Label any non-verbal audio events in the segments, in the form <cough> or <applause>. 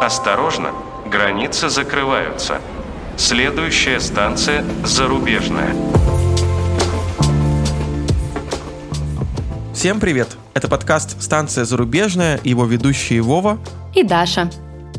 Осторожно, границы закрываются. Следующая станция зарубежная. Всем привет! Это подкаст «Станция зарубежная» и его ведущие Вова и Даша.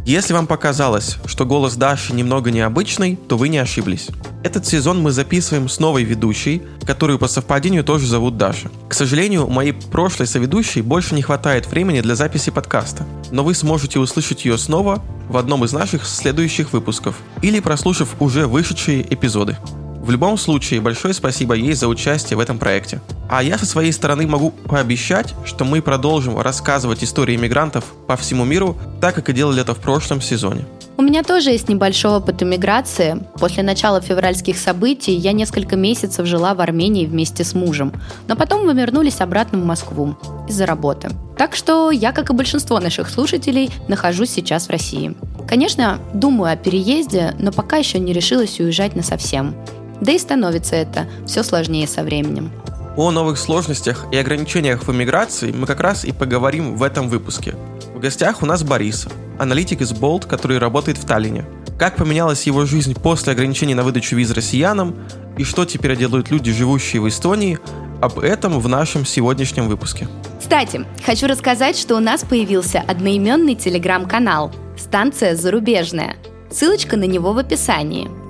Если вам показалось, что голос Даши немного необычный, то вы не ошиблись. Этот сезон мы записываем с новой ведущей, которую по совпадению тоже зовут Даша. К сожалению, моей прошлой соведущей больше не хватает времени для записи подкаста, но вы сможете услышать ее снова в одном из наших следующих выпусков или прослушав уже вышедшие эпизоды. В любом случае, большое спасибо ей за участие в этом проекте. А я со своей стороны могу пообещать, что мы продолжим рассказывать истории иммигрантов по всему миру, так как и делали это в прошлом сезоне. У меня тоже есть небольшой опыт иммиграции. После начала февральских событий я несколько месяцев жила в Армении вместе с мужем, но потом мы вернулись обратно в Москву из-за работы. Так что я, как и большинство наших слушателей, нахожусь сейчас в России. Конечно, думаю о переезде, но пока еще не решилась уезжать на совсем. Да и становится это все сложнее со временем. О новых сложностях и ограничениях в иммиграции мы как раз и поговорим в этом выпуске. В гостях у нас Борис, аналитик из Bolt, который работает в Таллине. Как поменялась его жизнь после ограничений на выдачу виз россиянам и что теперь делают люди, живущие в Эстонии, об этом в нашем сегодняшнем выпуске. Кстати, хочу рассказать, что у нас появился одноименный телеграм-канал «Станция зарубежная». Ссылочка на него в описании –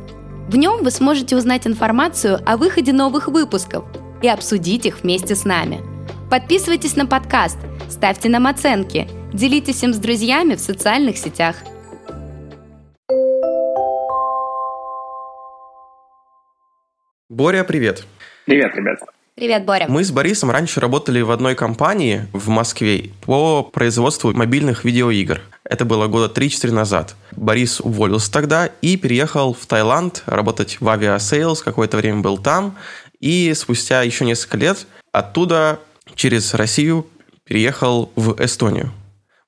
в нем вы сможете узнать информацию о выходе новых выпусков и обсудить их вместе с нами. Подписывайтесь на подкаст, ставьте нам оценки, делитесь им с друзьями в социальных сетях. Боря, привет. Привет, ребят. Привет, Боря. Мы с Борисом раньше работали в одной компании в Москве по производству мобильных видеоигр. Это было года 3-4 назад. Борис уволился тогда и переехал в Таиланд работать в Aviasales, какое-то время был там, и спустя еще несколько лет оттуда через Россию переехал в Эстонию.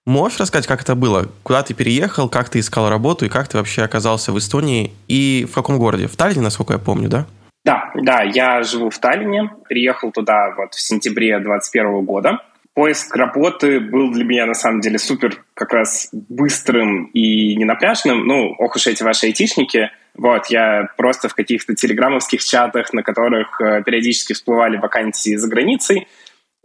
Можешь рассказать, как это было? Куда ты переехал, как ты искал работу и как ты вообще оказался в Эстонии и в каком городе? В Таллине, насколько я помню, да? Да, да, я живу в Таллине, приехал туда вот в сентябре 2021 года. Поиск работы был для меня на самом деле супер как раз быстрым и ненапряжным. Ну, ох уж эти ваши айтишники. Вот, я просто в каких-то телеграммовских чатах, на которых э, периодически всплывали вакансии за границей,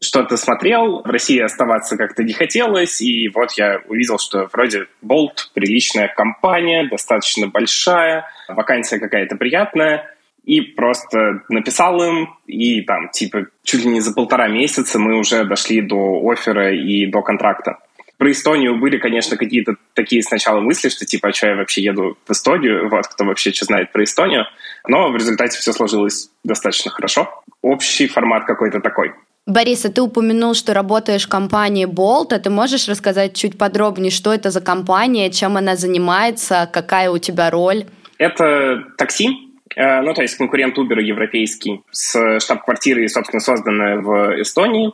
что-то смотрел, в России оставаться как-то не хотелось, и вот я увидел, что вроде Bolt приличная компания, достаточно большая, вакансия какая-то приятная, и просто написал им, и там, типа, чуть ли не за полтора месяца мы уже дошли до оффера и до контракта. Про Эстонию были, конечно, какие-то такие сначала мысли, что типа, а что я вообще еду в Эстонию, вот, кто вообще что знает про Эстонию. Но в результате все сложилось достаточно хорошо. Общий формат какой-то такой. Борис, а ты упомянул, что работаешь в компании Bolt. А ты можешь рассказать чуть подробнее, что это за компания, чем она занимается, какая у тебя роль? Это такси, Э, ну, то есть конкурент Uber европейский, с штаб-квартирой, собственно, созданной в Эстонии.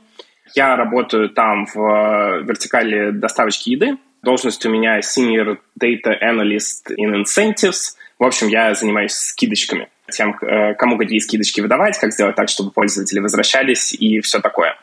Я работаю там в э, вертикали доставочки еды. Должность у меня Senior Data Analyst in Incentives. В общем, я занимаюсь скидочками. Тем, э, кому какие скидочки выдавать, как сделать так, чтобы пользователи возвращались и все такое.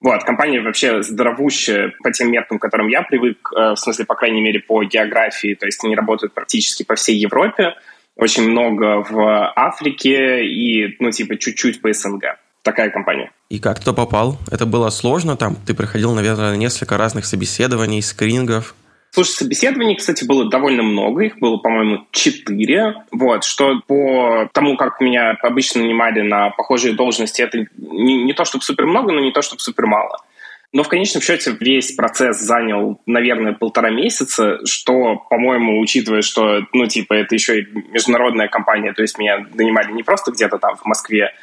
Вот, компания вообще здоровущая по тем меркам, к которым я привык, в смысле, по крайней мере, по географии, то есть они работают практически по всей Европе, очень много в Африке и, ну, типа, чуть-чуть по СНГ. Такая компания. И как ты попал? Это было сложно там? Ты проходил, наверное, несколько разных собеседований, скринингов. Слушай, собеседований, кстати, было довольно много, их было, по-моему, четыре. Вот, что по тому, как меня обычно нанимали на похожие должности, это не, не то, чтобы супер много, но не то, чтобы супер мало. Но в конечном счете весь процесс занял, наверное, полтора месяца, что, по-моему, учитывая, что, ну, типа, это еще и международная компания, то есть меня нанимали не просто где-то там в Москве,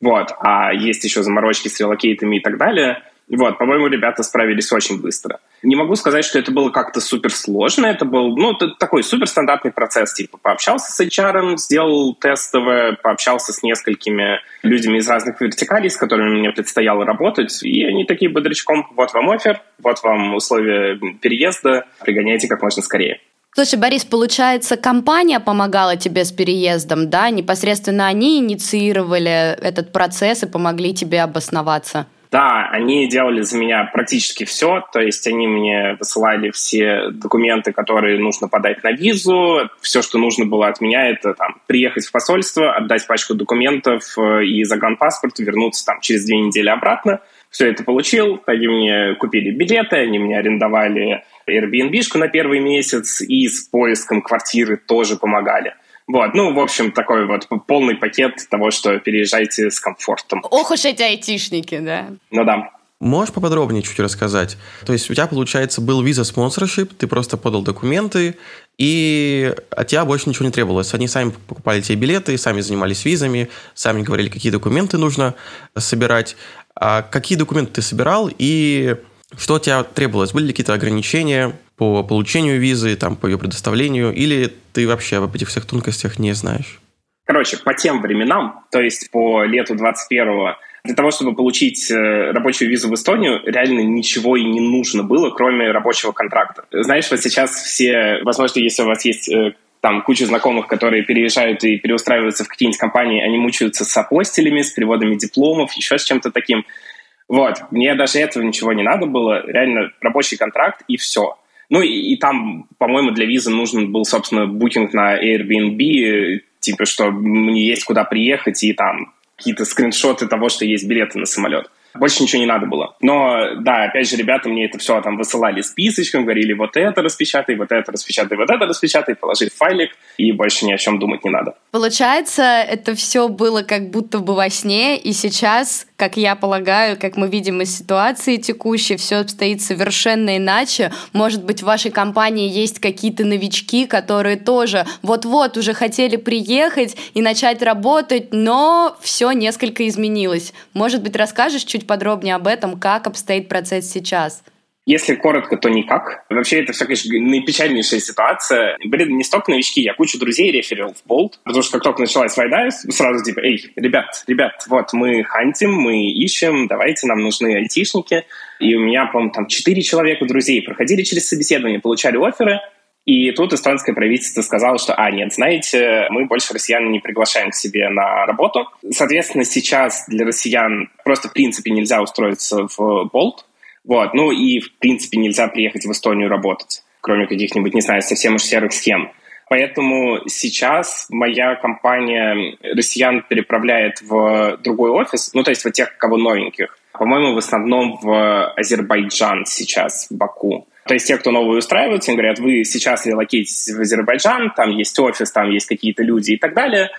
вот, а есть еще заморочки с релокейтами и так далее – вот, по-моему, ребята справились очень быстро. Не могу сказать, что это было как-то супер сложно. Это был, ну, такой супер стандартный процесс. Типа, пообщался с HR, сделал тестовое, пообщался с несколькими людьми из разных вертикалей, с которыми мне предстояло работать. И они такие бодрячком, вот вам офер, вот вам условия переезда, пригоняйте как можно скорее. Слушай, Борис, получается, компания помогала тебе с переездом, да? Непосредственно они инициировали этот процесс и помогли тебе обосноваться? Да, они делали за меня практически все, то есть они мне высылали все документы, которые нужно подать на визу, все, что нужно было от меня, это там приехать в посольство, отдать пачку документов э, и загранпаспорт, вернуться там через две недели обратно. Все это получил, они мне купили билеты, они мне арендовали Airbnb на первый месяц и с поиском квартиры тоже помогали. Вот, ну, в общем, такой вот полный пакет того, что переезжайте с комфортом. Ох уж эти айтишники, да. Ну да. Можешь поподробнее чуть рассказать? То есть у тебя, получается, был виза спонсоршип, ты просто подал документы, и от тебя больше ничего не требовалось. Они сами покупали тебе билеты, сами занимались визами, сами говорили, какие документы нужно собирать. А какие документы ты собирал, и что от тебя требовалось? Были ли какие-то ограничения по получению визы, там, по ее предоставлению, или ты вообще об этих всех тонкостях не знаешь? Короче, по тем временам, то есть по лету 21-го, для того, чтобы получить э, рабочую визу в Эстонию, реально ничего и не нужно было, кроме рабочего контракта. Знаешь, вот сейчас все, возможно, если у вас есть э, там куча знакомых, которые переезжают и переустраиваются в какие-нибудь компании, они мучаются с апостилями, с переводами дипломов, еще с чем-то таким. Вот, мне даже этого ничего не надо было, реально рабочий контракт и все. Ну и, и там, по-моему, для визы нужен был, собственно, букинг на Airbnb, типа, что мне есть куда приехать, и там какие-то скриншоты того, что есть билеты на самолет. Больше ничего не надо было. Но, да, опять же, ребята мне это все там высылали списочком, говорили, вот это распечатай, вот это распечатай, вот это распечатай, положи файлик, и больше ни о чем думать не надо. Получается, это все было как будто бы во сне, и сейчас, как я полагаю, как мы видим из ситуации текущей, все обстоит совершенно иначе. Может быть, в вашей компании есть какие-то новички, которые тоже вот-вот уже хотели приехать и начать работать, но все несколько изменилось. Может быть, расскажешь чуть подробнее об этом, как обстоит процесс сейчас? Если коротко, то никак. Вообще, это все, конечно, наипечальнейшая ситуация. Были не столько новички, я кучу друзей реферил в Болт, потому что как только началась война, сразу типа, эй, ребят, ребят, вот мы хантим, мы ищем, давайте, нам нужны айтишники. И у меня, по-моему, там четыре человека друзей проходили через собеседование, получали оферы, и тут эстонское правительство сказало, что, а, нет, знаете, мы больше россиян не приглашаем к себе на работу. Соответственно, сейчас для россиян просто в принципе нельзя устроиться в Болт. Вот. Ну и в принципе нельзя приехать в Эстонию работать, кроме каких-нибудь, не знаю, совсем уж серых схем. Поэтому сейчас моя компания россиян переправляет в другой офис, ну, то есть вот тех, кого новеньких. По-моему, в основном в Азербайджан сейчас, в Баку. То есть те, кто новые устраиваются, им говорят, вы сейчас релокейтесь в Азербайджан, там есть офис, там есть какие-то люди и так далее.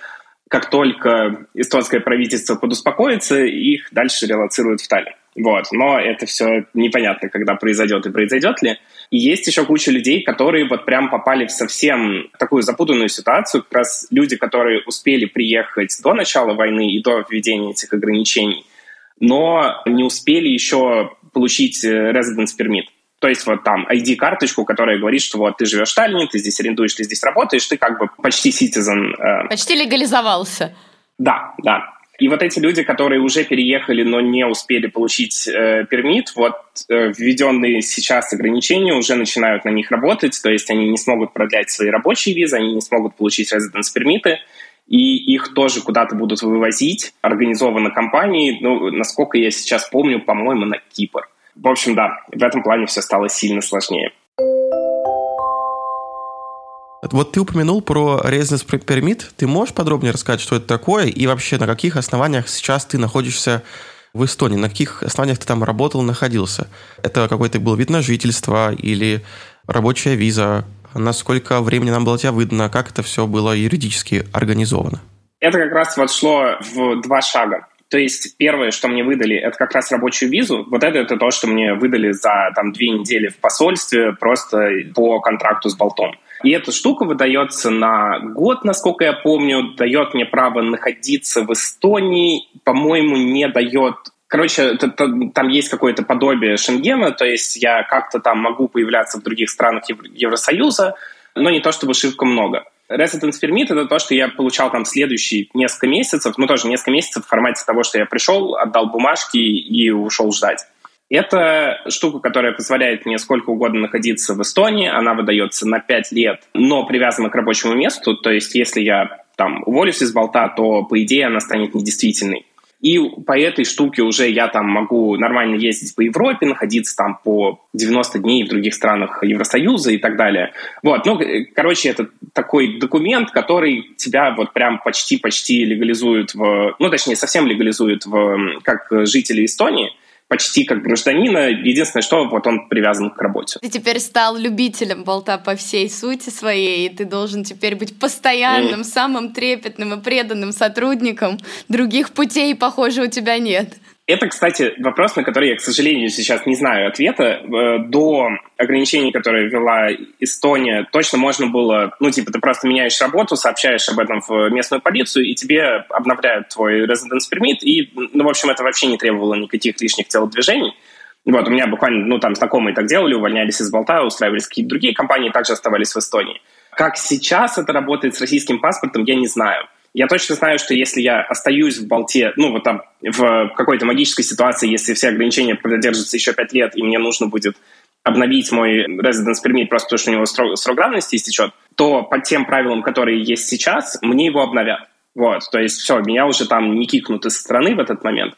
Как только эстонское правительство подуспокоится, их дальше релацируют в Таллин. Вот. Но это все непонятно, когда произойдет и произойдет ли. И есть еще куча людей, которые вот прям попали в совсем такую запутанную ситуацию. Как раз люди, которые успели приехать до начала войны и до введения этих ограничений, но не успели еще получить э, residence permit. То есть вот там ID-карточку, которая говорит, что вот ты живешь в Таллине, ты здесь арендуешь, ты здесь работаешь, ты как бы почти citizen. Э... Почти легализовался. Да, да. И вот эти люди, которые уже переехали, но не успели получить э, пермит, вот э, введенные сейчас ограничения уже начинают на них работать, то есть они не смогут продлять свои рабочие визы, они не смогут получить residence пермиты, и их тоже куда-то будут вывозить, организованы компании, ну, насколько я сейчас помню, по-моему, на Кипр. В общем, да, в этом плане все стало сильно сложнее. Вот ты упомянул про Residence Permit. Ты можешь подробнее рассказать, что это такое, и вообще на каких основаниях сейчас ты находишься в Эстонии? На каких основаниях ты там работал, находился? Это какой-то был вид на жительство или рабочая виза? Насколько времени нам было тебя выдано? Как это все было юридически организовано? Это как раз вот шло в два шага. То есть первое, что мне выдали, это как раз рабочую визу. Вот это, это то, что мне выдали за там две недели в посольстве просто по контракту с Болтом. И эта штука выдается на год, насколько я помню, дает мне право находиться в Эстонии, по-моему, не дает Короче, там есть какое-то подобие Шенгена, то есть я как-то там могу появляться в других странах Евросоюза, но не то чтобы шибко много. Residence Permit — это то, что я получал там следующие несколько месяцев, ну тоже несколько месяцев в формате того, что я пришел, отдал бумажки и ушел ждать. Это штука, которая позволяет мне сколько угодно находиться в Эстонии. Она выдается на 5 лет, но привязана к рабочему месту. То есть, если я там уволюсь из болта, то, по идее, она станет недействительной. И по этой штуке уже я там могу нормально ездить по Европе, находиться там по 90 дней в других странах Евросоюза и так далее. Вот, ну, короче, это такой документ, который тебя вот прям почти-почти легализует в... Ну, точнее, совсем легализует в, как жители Эстонии – почти как гражданина. Единственное, что вот он привязан к работе. Ты теперь стал любителем болта по всей сути своей, и ты должен теперь быть постоянным, mm. самым трепетным и преданным сотрудником. Других путей, похоже, у тебя нет. Это, кстати, вопрос, на который я, к сожалению, сейчас не знаю ответа. Э, до ограничений, которые ввела Эстония, точно можно было, ну, типа, ты просто меняешь работу, сообщаешь об этом в местную полицию, и тебе обновляют твой residence permit, и, ну, в общем, это вообще не требовало никаких лишних телодвижений. Вот, у меня буквально, ну, там знакомые так делали, увольнялись из Болта, устраивались какие-то другие компании, также оставались в Эстонии. Как сейчас это работает с российским паспортом, я не знаю. Я точно знаю, что если я остаюсь в болте, ну, вот там, в какой-то магической ситуации, если все ограничения продержатся еще пять лет, и мне нужно будет обновить мой residence permit просто потому, что у него срок, срок давности истечет, то по тем правилам, которые есть сейчас, мне его обновят. Вот, то есть все, меня уже там не кикнут из страны в этот момент.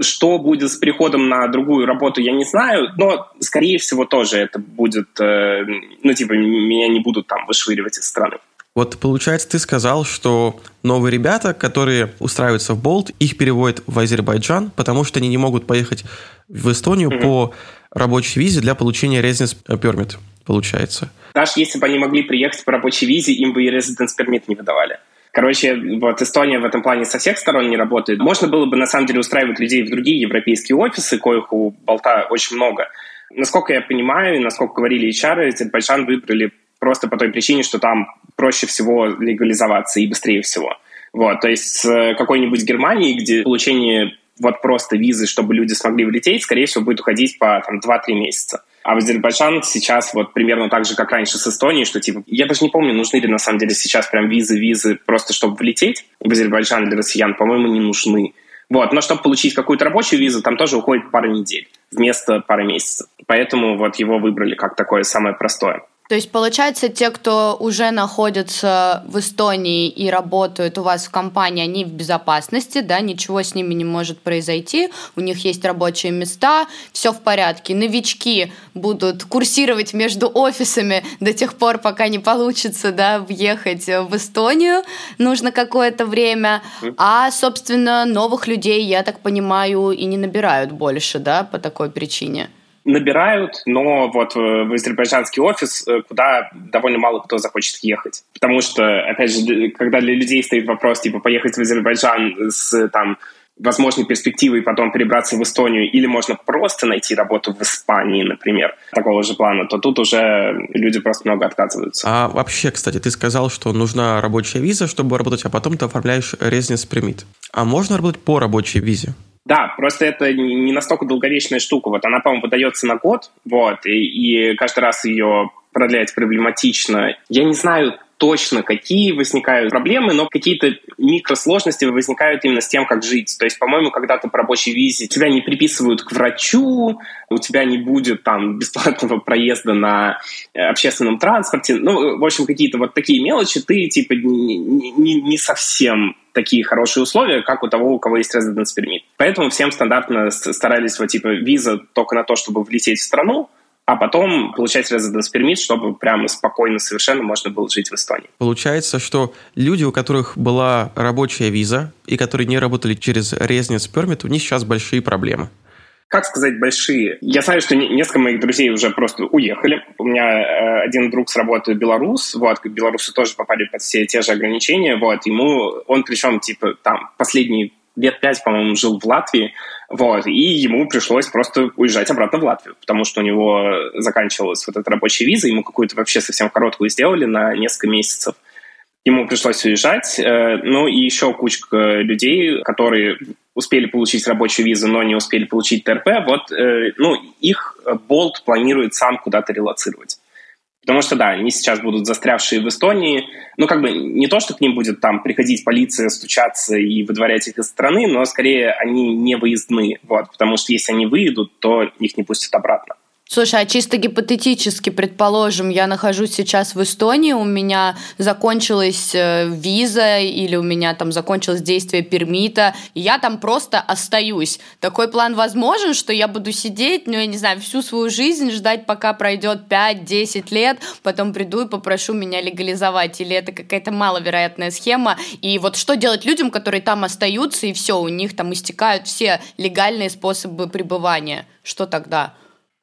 Что будет с переходом на другую работу, я не знаю, но, скорее всего, тоже это будет, э, ну, типа, меня не будут там вышвыривать из страны. Вот получается, ты сказал, что новые ребята, которые устраиваются в Болт, их переводят в Азербайджан, потому что они не могут поехать в Эстонию mm-hmm. по рабочей визе для получения residence permit, получается. Даже если бы они могли приехать по рабочей визе, им бы и residence permit не выдавали. Короче, вот Эстония в этом плане со всех сторон не работает. Можно было бы, на самом деле, устраивать людей в другие европейские офисы, коих у Болта очень много. Насколько я понимаю, и насколько говорили HR, Азербайджан выбрали просто по той причине, что там проще всего легализоваться и быстрее всего. Вот, то есть с какой-нибудь Германии, где получение вот просто визы, чтобы люди смогли влететь, скорее всего, будет уходить по там, 2-3 месяца. А в Азербайджан сейчас вот примерно так же, как раньше с Эстонией, что типа, я даже не помню, нужны ли на самом деле сейчас прям визы, визы просто чтобы влететь в Азербайджан для россиян, по-моему, не нужны. Вот, но чтобы получить какую-то рабочую визу, там тоже уходит пара недель вместо пары месяцев. Поэтому вот его выбрали как такое самое простое. То есть, получается, те, кто уже находятся в Эстонии и работают у вас в компании, они в безопасности, да, ничего с ними не может произойти, у них есть рабочие места, все в порядке. Новички будут курсировать между офисами до тех пор, пока не получится, да, въехать в Эстонию, нужно какое-то время, а, собственно, новых людей, я так понимаю, и не набирают больше, да, по такой причине набирают, но вот в азербайджанский офис, э, куда довольно мало кто захочет ехать. Потому что, опять же, когда для людей стоит вопрос, типа, поехать в Азербайджан с, там, возможной перспективой потом перебраться в Эстонию, или можно просто найти работу в Испании, например, такого же плана, то тут уже люди просто много отказываются. А вообще, кстати, ты сказал, что нужна рабочая виза, чтобы работать, а потом ты оформляешь residence permit. А можно работать по рабочей визе? Да, просто это не настолько долговечная штука. Вот она, по-моему, выдается на год, вот, и, и каждый раз ее продлять проблематично. Я не знаю точно, какие возникают проблемы, но какие-то микросложности возникают именно с тем, как жить. То есть, по-моему, когда ты по рабочей визе, тебя не приписывают к врачу, у тебя не будет там <laughs> бесплатного проезда на э, общественном транспорте. Ну, в общем, какие-то вот такие мелочи, ты типа не, не, не совсем такие хорошие условия, как у того, у кого есть residence permit. Поэтому всем стандартно старались вот типа виза только на то, чтобы влететь в страну, а потом получать residence permit, чтобы прямо спокойно совершенно можно было жить в Эстонии. Получается, что люди, у которых была рабочая виза и которые не работали через residence permit, у них сейчас большие проблемы как сказать, большие. Я знаю, что несколько моих друзей уже просто уехали. У меня э, один друг с работы белорус, вот, белорусы тоже попали под все те же ограничения, вот, ему, он причем, типа, там, последние лет пять, по-моему, жил в Латвии, вот, и ему пришлось просто уезжать обратно в Латвию, потому что у него заканчивалась вот эта рабочая виза, ему какую-то вообще совсем короткую сделали на несколько месяцев. Ему пришлось уезжать, э, ну и еще кучка людей, которые успели получить рабочую визу, но не успели получить ТРП, вот, э, ну, их Болт планирует сам куда-то релацировать. Потому что, да, они сейчас будут застрявшие в Эстонии. Ну, как бы не то, что к ним будет там приходить полиция, стучаться и выдворять их из страны, но скорее они не выездны. Вот, потому что если они выйдут, то их не пустят обратно. Слушай, а чисто гипотетически, предположим, я нахожусь сейчас в Эстонии, у меня закончилась э, виза или у меня там закончилось действие пермита, и я там просто остаюсь. Такой план возможен, что я буду сидеть, ну, я не знаю, всю свою жизнь ждать, пока пройдет 5-10 лет, потом приду и попрошу меня легализовать, или это какая-то маловероятная схема, и вот что делать людям, которые там остаются, и все, у них там истекают все легальные способы пребывания? Что тогда?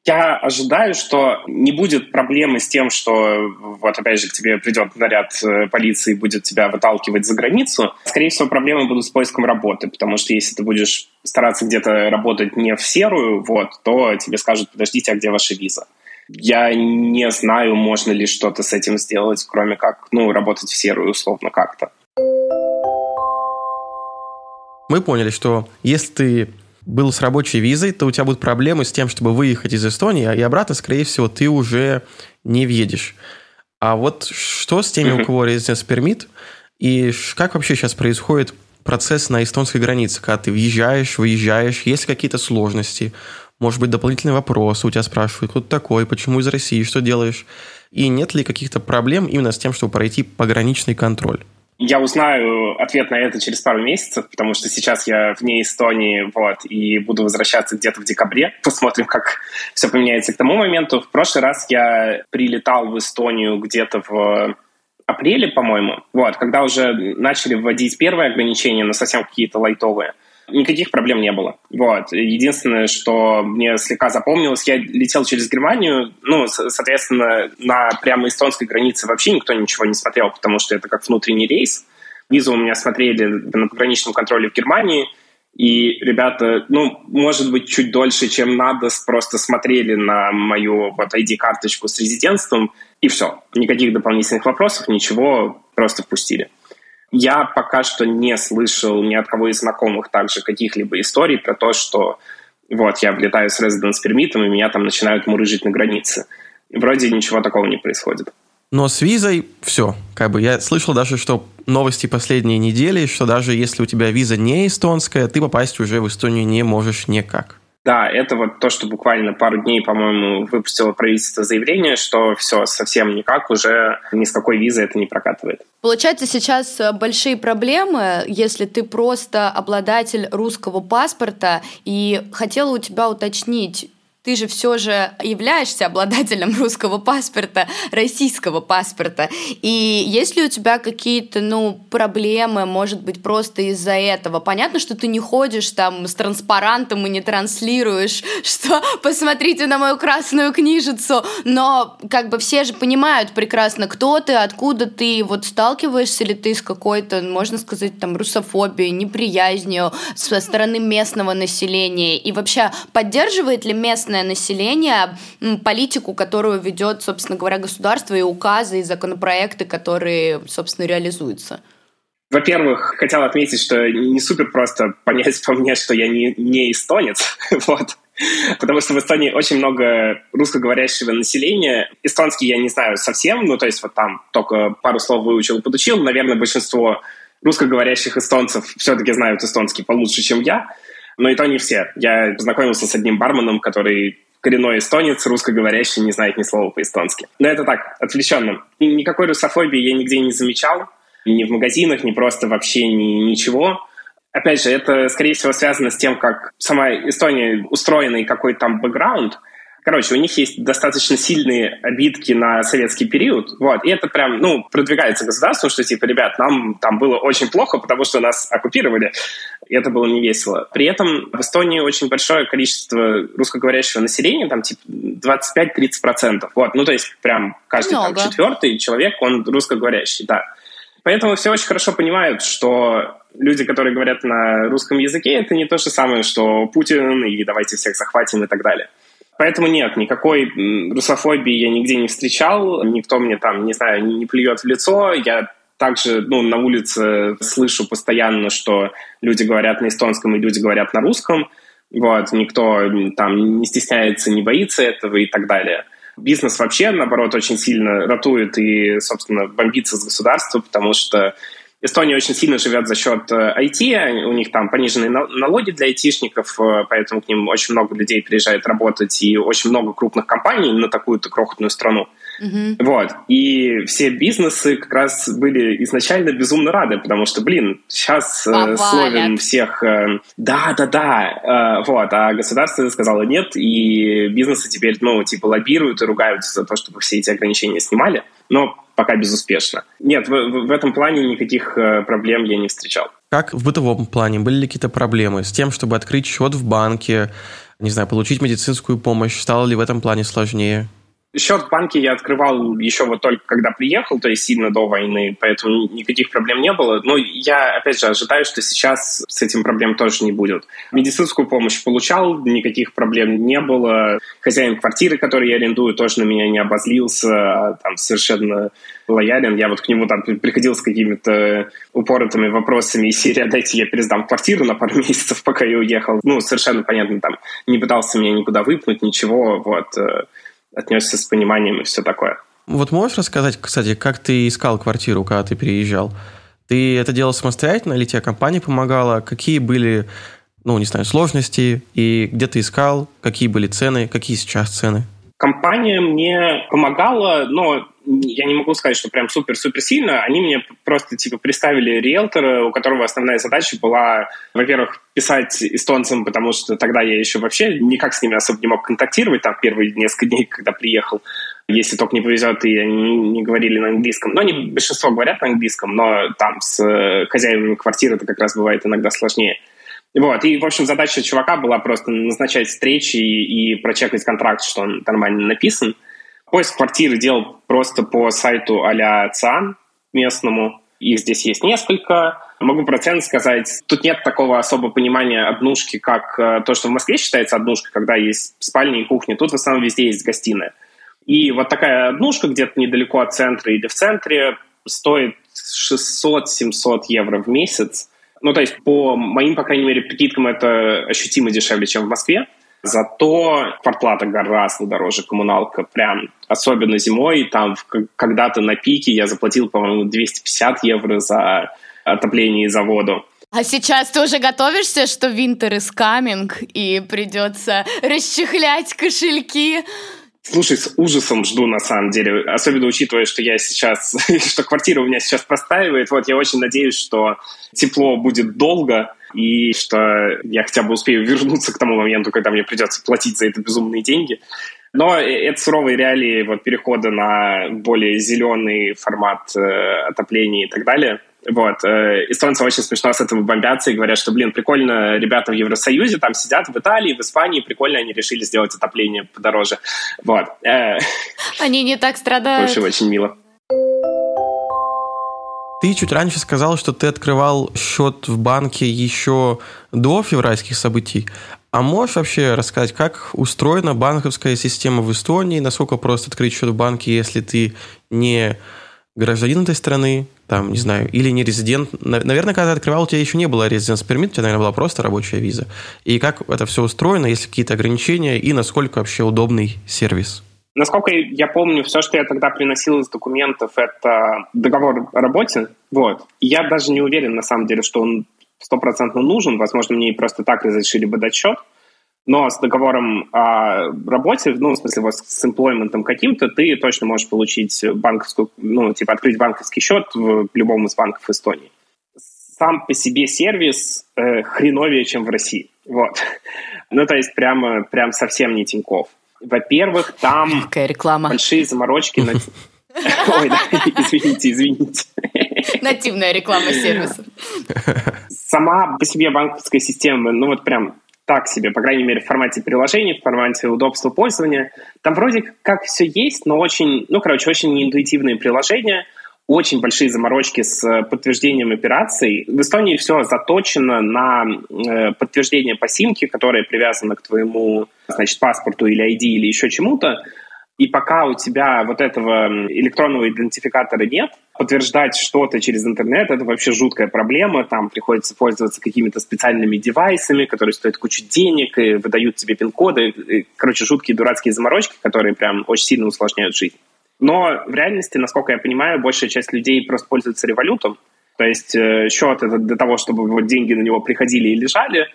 Я ожидаю, что не будет проблемы с тем, что вот опять же к тебе придет наряд э, полиции и будет тебя выталкивать за границу. Скорее всего, проблемы будут с поиском работы, потому что если ты будешь стараться где-то работать не в серую, вот, то тебе скажут, подождите, а где ваша виза? Я не знаю, можно ли что-то с этим сделать, кроме как, ну, работать в серую условно как-то. Мы поняли, что если ты был с рабочей визой, то у тебя будут проблемы с тем, чтобы выехать из Эстонии, и обратно, скорее всего, ты уже не въедешь. А вот что с теми, у кого резиденс пермит, и как вообще сейчас происходит процесс на эстонской границе, когда ты въезжаешь, выезжаешь, есть какие-то сложности, может быть, дополнительные вопросы у тебя спрашивают, кто ты такой, почему из России, что делаешь, и нет ли каких-то проблем именно с тем, чтобы пройти пограничный контроль? Я узнаю ответ на это через пару месяцев, потому что сейчас я вне Эстонии, вот, и буду возвращаться где-то в декабре. Посмотрим, как все поменяется к тому моменту. В прошлый раз я прилетал в Эстонию где-то в апреле, по-моему, вот, когда уже начали вводить первые ограничения, но совсем какие-то лайтовые никаких проблем не было. Вот. Единственное, что мне слегка запомнилось, я летел через Германию, ну, соответственно, на прямо эстонской границе вообще никто ничего не смотрел, потому что это как внутренний рейс. Визу у меня смотрели на пограничном контроле в Германии, и ребята, ну, может быть, чуть дольше, чем надо, просто смотрели на мою вот ID-карточку с резидентством, и все. Никаких дополнительных вопросов, ничего, просто впустили. Я пока что не слышал ни от кого из знакомых также каких-либо историй про то, что вот я влетаю с резиденс пермитом, и меня там начинают мурыжить на границе. Вроде ничего такого не происходит. Но с визой все. Как бы я слышал даже, что новости последней недели, что даже если у тебя виза не эстонская, ты попасть уже в Эстонию не можешь никак. Да, это вот то, что буквально пару дней, по-моему, выпустило правительство заявление, что все, совсем никак, уже ни с какой визы это не прокатывает. Получается, сейчас э, большие проблемы, если ты просто обладатель русского паспорта, и хотела у тебя уточнить, ты же все же являешься обладателем <laughs> русского паспорта, российского паспорта. И есть ли у тебя какие-то, ну, проблемы, может быть, просто из-за этого? Понятно, что ты не ходишь там с транспарантом и не транслируешь, <laughs> что посмотрите на мою красную книжицу, но как бы все же понимают прекрасно, кто ты, откуда ты, вот сталкиваешься ли ты с какой-то, можно сказать, там, русофобией, неприязнью со стороны местного населения, и вообще поддерживает ли местное местное население политику, которую ведет, собственно говоря, государство, и указы, и законопроекты, которые, собственно, реализуются? Во-первых, хотел отметить, что не супер просто понять по мне, что я не, не эстонец, <laughs> вот. Потому что в Эстонии очень много русскоговорящего населения. Эстонский я не знаю совсем, ну, то есть вот там только пару слов выучил и подучил. Наверное, большинство русскоговорящих эстонцев все-таки знают эстонский получше, чем я но и то не все. Я познакомился с одним барменом, который коренной эстонец, русскоговорящий, не знает ни слова по-эстонски. Но это так, отвлеченно. Никакой русофобии я нигде не замечал, ни в магазинах, ни просто вообще ни, ничего. Опять же, это, скорее всего, связано с тем, как сама Эстония устроена и какой там бэкграунд – Короче, у них есть достаточно сильные обидки на советский период, вот, и это прям, ну, продвигается государством, что, типа, ребят, нам там было очень плохо, потому что нас оккупировали, и это было не весело. При этом в Эстонии очень большое количество русскоговорящего населения, там, типа, 25-30%, вот, ну, то есть прям каждый там, четвертый человек, он русскоговорящий, да. Поэтому все очень хорошо понимают, что люди, которые говорят на русском языке, это не то же самое, что Путин, и давайте всех захватим и так далее. Поэтому нет, никакой русофобии я нигде не встречал, никто мне там, не знаю, не плюет в лицо, я также ну, на улице слышу постоянно, что люди говорят на эстонском и люди говорят на русском, вот, никто там не стесняется, не боится этого и так далее. Бизнес вообще, наоборот, очень сильно ратует и, собственно, бомбится с государства, потому что Эстония очень сильно живет за счет IT, э, у них там пониженные налоги для айтишников, э, поэтому к ним очень много людей приезжает работать, и очень много крупных компаний на такую-то крохотную страну. Mm-hmm. Вот. И все бизнесы как раз были изначально безумно рады, потому что, блин, сейчас э, словим всех... Э, да, да, да. Э, вот. А государство сказало нет, и бизнесы теперь, ну, типа, лоббируют и ругаются за то, чтобы все эти ограничения снимали. Но пока безуспешно. Нет, в, в этом плане никаких э, проблем я не встречал. Как в бытовом плане? Были ли какие-то проблемы с тем, чтобы открыть счет в банке, не знаю, получить медицинскую помощь? Стало ли в этом плане сложнее? Счет в банке я открывал еще вот только когда приехал, то есть сильно до войны, поэтому никаких проблем не было. Но я, опять же, ожидаю, что сейчас с этим проблем тоже не будет. Медицинскую помощь получал, никаких проблем не было. Хозяин квартиры, который я арендую, тоже на меня не обозлился, а там совершенно лоялен. Я вот к нему там приходил с какими-то упоротыми вопросами из серии «Дайте я пересдам квартиру на пару <laughs> месяцев, пока я уехал». Ну, совершенно понятно, там не пытался меня никуда выпнуть, ничего, вот э, отнесся с пониманием и все такое. Вот можешь рассказать, кстати, как ты искал квартиру, когда ты переезжал? Ты это делал самостоятельно или тебе компания помогала? Какие были, ну, не знаю, сложности? И где ты искал? Какие были цены? Какие сейчас цены? Компания мне помогала, но я не могу сказать, что прям супер-супер сильно. Они мне просто типа представили риэлтора, у которого основная задача была, во-первых, писать эстонцам, потому что тогда я еще вообще никак с ними особо не мог контактировать, там первые несколько дней, когда приехал. Если только не повезет, и они не говорили на английском. Но они, большинство говорят на английском, но там с э, хозяевами квартиры это как раз бывает иногда сложнее. Вот, и, в общем, задача чувака была просто назначать встречи и, и прочекать контракт, что он нормально написан. Поиск квартиры делал просто по сайту а-ля ЦИАН местному. Их здесь есть несколько. Могу процент сказать. Тут нет такого особого понимания однушки, как э, то, что в Москве считается однушкой, когда есть спальня и кухня. Тут в основном везде есть гостиная. И вот такая однушка где-то недалеко от центра или в центре стоит 600-700 евро в месяц. Ну, то есть по моим, по крайней мере, прикидкам это ощутимо дешевле, чем в Москве. Зато квартплата гораздо дороже, коммуналка прям, особенно зимой, там когда-то на пике я заплатил, по-моему, 250 евро за отопление и за воду. А сейчас ты уже готовишься, что Winter is coming, и придется расчехлять кошельки? Слушай, с ужасом жду, на самом деле. Особенно учитывая, что я сейчас, <laughs> что квартира у меня сейчас простаивает. Вот я очень надеюсь, что тепло будет долго, и что я хотя бы успею вернуться к тому моменту, когда мне придется платить за это безумные деньги. Но это суровые реалии вот, перехода на более зеленый формат э, отопления и так далее – вот. Э, эстонцы очень смешно с этого бомбятся и говорят, что, блин, прикольно ребята в Евросоюзе там сидят, в Италии, в Испании, прикольно они решили сделать отопление подороже. Вот. Э, они не так страдают. В общем, очень мило. Ты чуть раньше сказал, что ты открывал счет в банке еще до февральских событий. А можешь вообще рассказать, как устроена банковская система в Эстонии, насколько просто открыть счет в банке, если ты не гражданин этой страны, там, не знаю, или не резидент. Наверное, когда ты открывал, у тебя еще не было резиденс пермит, у тебя, наверное, была просто рабочая виза. И как это все устроено, есть какие-то ограничения, и насколько вообще удобный сервис? Насколько я помню, все, что я тогда приносил из документов, это договор о работе. Вот. Я даже не уверен, на самом деле, что он стопроцентно нужен. Возможно, мне просто так разрешили бы дать счет. Но с договором о работе, ну, в смысле, вот с эмплойментом каким-то, ты точно можешь получить банковскую, ну, типа открыть банковский счет в любом из банков Эстонии. Сам по себе сервис э, хреновее, чем в России. Вот. <laughs> Ну, то есть прямо, прям совсем не Тиньков. Во-первых, там Какая реклама. большие заморочки на... <laughs> Ой, да, извините, извините. Нативная реклама сервиса. Сама по себе банковская система, ну вот прям так себе, по крайней мере, в формате приложений, в формате удобства пользования. Там вроде как все есть, но очень, ну, короче, очень неинтуитивные приложения, очень большие заморочки с э, подтверждением операций. В Эстонии все заточено на э, подтверждение по симке, которое привязано к твоему, значит, паспорту или ID или еще чему-то. И пока у тебя вот этого электронного идентификатора нет, подтверждать что-то через интернет — это вообще жуткая проблема. Там приходится пользоваться какими-то специальными девайсами, которые стоят кучу денег и выдают тебе пин-коды. Короче, жуткие дурацкие заморочки, которые прям очень сильно усложняют жизнь. Но в реальности, насколько я понимаю, большая часть людей просто пользуются револютом, То есть э, счет это для того, чтобы вот деньги на него приходили и лежали,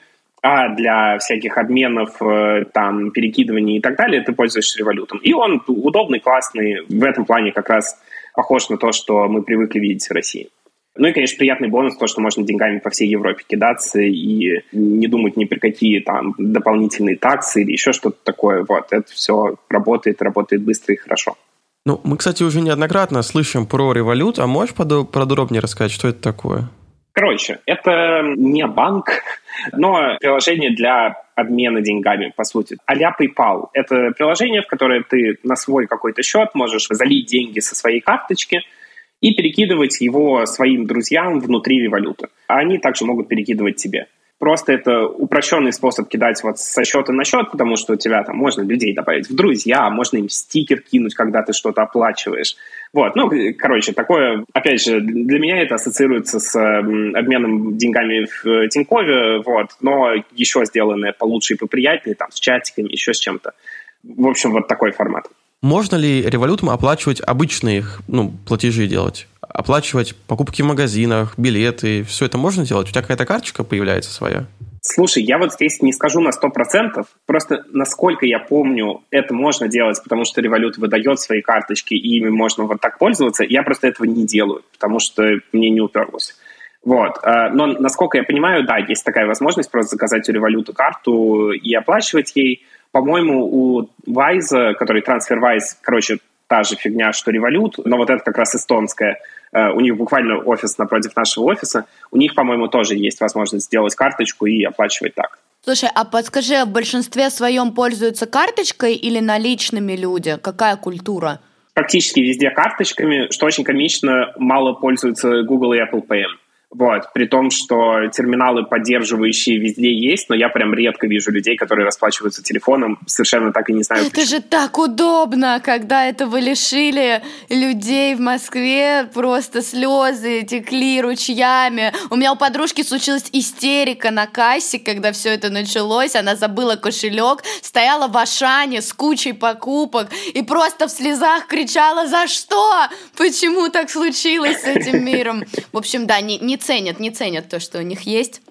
а для всяких обменов, э, там, перекидываний и так далее ты пользуешься револютом. И он удобный, классный, в этом плане как раз похож на то, что мы привыкли видеть в России. Ну и, конечно, приятный бонус то, что можно деньгами по всей Европе кидаться и не думать ни при какие там дополнительные таксы или еще что-то такое. Вот, это все работает, работает быстро и хорошо. Ну, мы, кстати, уже неоднократно слышим про револют, а можешь подробнее рассказать, что это такое? Короче, это не банк, но приложение для обмена деньгами, по сути. А-ля PayPal. Это приложение, в которое ты на свой какой-то счет можешь залить деньги со своей карточки и перекидывать его своим друзьям внутри революта. А они также могут перекидывать тебе. Просто это упрощенный способ кидать вот со счета на счет, потому что у тебя там можно людей добавить в друзья, можно им стикер кинуть, когда ты что-то оплачиваешь. Вот, ну, короче, такое, опять же, для меня это ассоциируется с обменом деньгами в Тинькове, вот, но еще сделанное получше и поприятнее, там, с чатиками, еще с чем-то. В общем, вот такой формат. Можно ли револютом оплачивать обычные ну, платежи делать? Оплачивать покупки в магазинах, билеты, все это можно делать? У тебя какая-то карточка появляется своя? Слушай, я вот здесь не скажу на 100%, просто насколько я помню, это можно делать, потому что Revolut выдает свои карточки, и ими можно вот так пользоваться. Я просто этого не делаю, потому что мне не уперлось. Вот. Э, но, насколько я понимаю, да, есть такая возможность просто заказать у Revolut карту и оплачивать ей. По-моему, у Wise, который TransferWise, короче, та же фигня, что Revolut, но вот это как раз эстонская, у них буквально офис напротив нашего офиса, у них, по-моему, тоже есть возможность сделать карточку и оплачивать так. Слушай, а подскажи, а в большинстве своем пользуются карточкой или наличными люди? Какая культура? Практически везде карточками, что очень комично, мало пользуются Google и Apple Pay. Вот, при том, что терминалы поддерживающие везде есть, но я прям редко вижу людей, которые расплачиваются телефоном, совершенно так и не знаю. Это почему. же так удобно, когда этого лишили людей в Москве, просто слезы текли ручьями. У меня у подружки случилась истерика на кассе, когда все это началось, она забыла кошелек, стояла в Ашане с кучей покупок и просто в слезах кричала, за что? Почему так случилось с этим миром? В общем, да, не, не ценят, не ценят то, что у них есть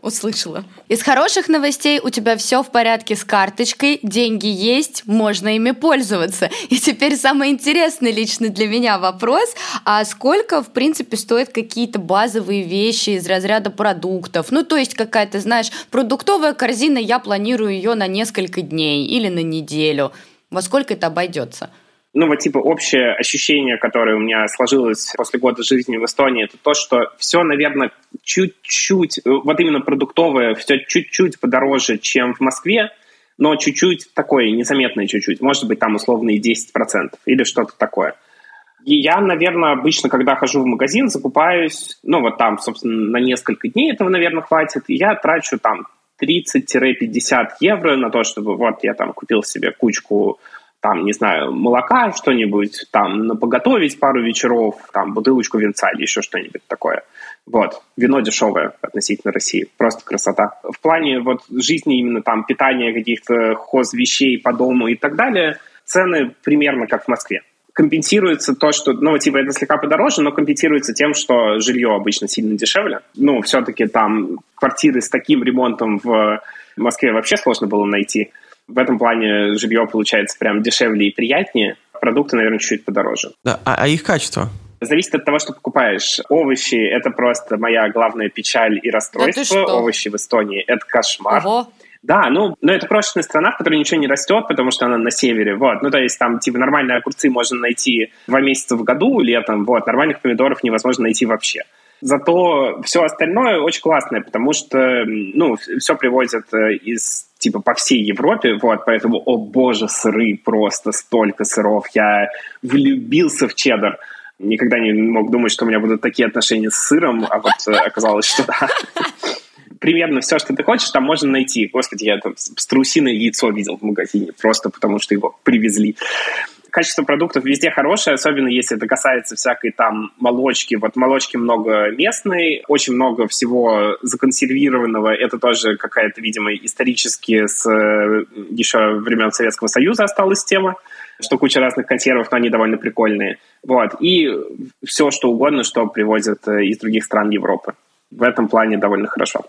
услышала. Из хороших новостей у тебя все в порядке с карточкой, деньги есть, можно ими пользоваться. И теперь самый интересный лично для меня вопрос, а сколько, в принципе, стоят какие-то базовые вещи из разряда продуктов? Ну, то есть какая-то, знаешь, продуктовая корзина, я планирую ее на несколько дней или на неделю. Во сколько это обойдется? Ну, вот типа общее ощущение, которое у меня сложилось после года жизни в Эстонии, это то, что все, наверное, чуть-чуть, вот именно продуктовое, все чуть-чуть подороже, чем в Москве, но чуть-чуть такое, незаметное чуть-чуть. Может быть, там условные 10% или что-то такое. И я, наверное, обычно, когда хожу в магазин, закупаюсь, ну, вот там, собственно, на несколько дней этого, наверное, хватит, и я трачу там 30-50 евро на то, чтобы вот я там купил себе кучку там, не знаю, молока, что-нибудь, там, поготовить пару вечеров, там, бутылочку винца или еще что-нибудь такое. Вот. Вино дешевое относительно России. Просто красота. В плане вот жизни именно там питания каких-то хозвещей по дому и так далее, цены примерно как в Москве. Компенсируется то, что, ну, типа, это слегка подороже, но компенсируется тем, что жилье обычно сильно дешевле. Ну, все-таки там квартиры с таким ремонтом в Москве вообще сложно было найти. В этом плане жилье получается прям дешевле и приятнее. Продукты, наверное, чуть-чуть подороже. Да, а, а их качество? Зависит от того, что покупаешь. Овощи — это просто моя главная печаль и расстройство. Да Овощи в Эстонии — это кошмар. Ого. Да, ну, но это крошечная страна, в которой ничего не растет, потому что она на севере, вот. Ну, то есть там, типа, нормальные огурцы можно найти два месяца в году летом, вот. Нормальных помидоров невозможно найти вообще. Зато все остальное очень классное, потому что, ну, все привозят э, из типа по всей Европе, вот, поэтому, о боже, сыры, просто столько сыров, я влюбился в чеддер. Никогда не мог думать, что у меня будут такие отношения с сыром, а вот э, оказалось, что да. <laughs> Примерно все, что ты хочешь, там можно найти. Господи, я там страусиное яйцо видел в магазине, просто потому что его привезли качество продуктов везде хорошее, особенно если это касается всякой там молочки. Вот молочки много местной, очень много всего законсервированного. Это тоже какая-то, видимо, исторически с э, еще времен Советского Союза осталась тема. что куча разных консервов, но они довольно прикольные. Вот. И все, что угодно, что привозят э, из других стран Европы. В этом плане довольно хорошо.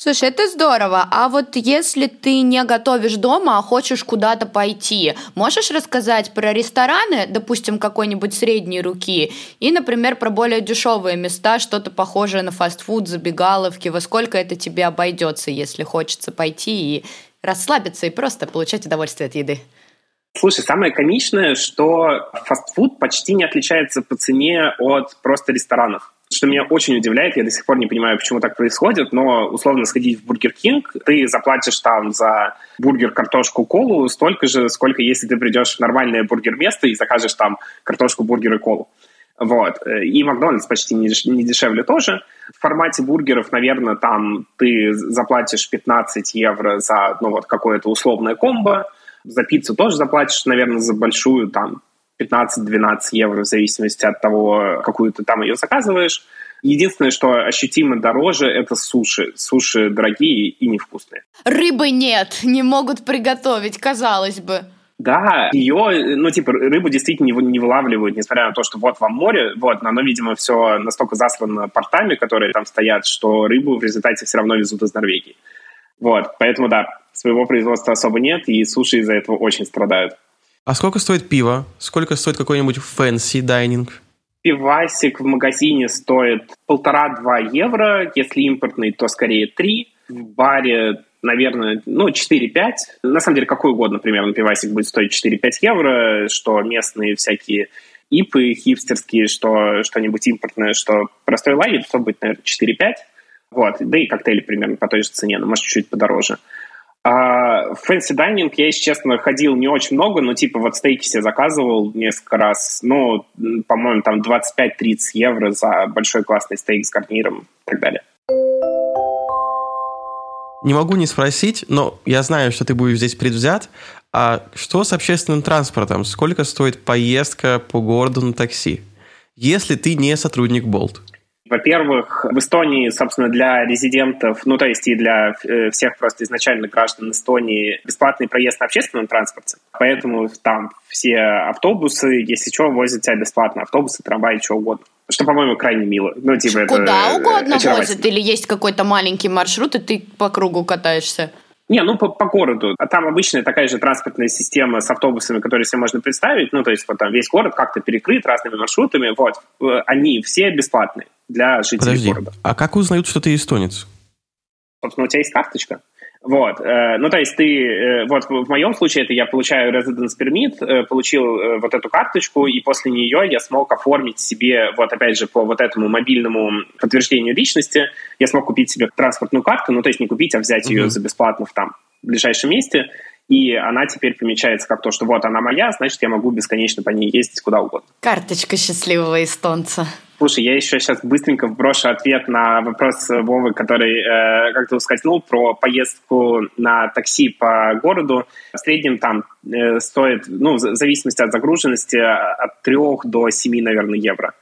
Слушай, это здорово. А вот если ты не готовишь дома, а хочешь куда-то пойти, можешь рассказать про рестораны, допустим, какой-нибудь средней руки, и, например, про более дешевые места, что-то похожее на фастфуд, забегаловки, во сколько это тебе обойдется, если хочется пойти и расслабиться и просто получать удовольствие от еды? Слушай, самое комичное, что фастфуд почти не отличается по цене от просто ресторанов что меня очень удивляет, я до сих пор не понимаю, почему так происходит, но условно сходить в Бургер Кинг, ты заплатишь там за бургер, картошку, колу столько же, сколько если ты придешь в нормальное бургер-место и закажешь там картошку, бургер и колу. Вот. И Макдональдс почти не, не дешевле тоже. В формате бургеров, наверное, там ты заплатишь 15 евро за ну, вот какое-то условное комбо. За пиццу тоже заплатишь, наверное, за большую там 15-12 евро в зависимости от того, какую ты там ее заказываешь. Единственное, что ощутимо дороже, это суши. Суши дорогие и невкусные. Рыбы нет, не могут приготовить, казалось бы. Да, ее, ну, типа, рыбу действительно не, не вылавливают, несмотря на то, что вот вам море, вот, но оно, видимо, все настолько заслано портами, которые там стоят, что рыбу в результате все равно везут из Норвегии. Вот, поэтому, да, своего производства особо нет, и суши из-за этого очень страдают. А сколько стоит пиво? Сколько стоит какой-нибудь fancy dining? Пивасик в магазине стоит полтора-два евро. Если импортный, то скорее три. В баре, наверное, ну, 4-5. На самом деле, какой угодно примерно пивасик будет стоить 4-5 евро, что местные всякие ипы хипстерские, что что-нибудь импортное, что простой лагер, то будет, наверное, 4-5. Вот. Да и коктейли примерно по той же цене, но может чуть-чуть подороже. А дайнинг я, если честно, ходил не очень много, но типа вот стейки себе заказывал несколько раз. Ну, по-моему, там 25-30 евро за большой классный стейк с гарниром и так далее. Не могу не спросить, но я знаю, что ты будешь здесь предвзят. А что с общественным транспортом? Сколько стоит поездка по городу на такси? Если ты не сотрудник Болт? Во-первых, в Эстонии, собственно, для резидентов, ну, то есть и для э, всех просто изначально граждан Эстонии бесплатный проезд на общественном транспорте. Поэтому там все автобусы, если что, возят тебя бесплатно. Автобусы, трамваи, что угодно. Что, по-моему, крайне мило. Ну, типа, Куда это угодно возят? Или есть какой-то маленький маршрут, и ты по кругу катаешься? Не, ну по, по городу. А там обычная такая же транспортная система с автобусами, которые себе можно представить. Ну, то есть вот там весь город как-то перекрыт разными маршрутами. Вот. Э, они все бесплатные для жителей Подожди, города. а как узнают, что ты эстонец? Собственно, у тебя есть карточка. Вот, э, ну то есть ты, э, вот в моем случае это я получаю residence permit, э, получил вот эту карточку, и после нее я смог оформить себе, вот опять же по вот этому мобильному подтверждению личности, я смог купить себе транспортную карту, ну то есть не купить, а взять mm-hmm. ее за бесплатно в там в ближайшем месте, и она теперь помечается как то, что вот она моя, значит, я могу бесконечно по ней ездить куда угодно. Карточка счастливого эстонца. Слушай, я еще сейчас быстренько вброшу ответ на вопрос Вовы, который, э, как ты сказал, про поездку на такси по городу. В среднем там э, стоит, ну, в зависимости от загруженности, от 3 до 7, наверное, евро.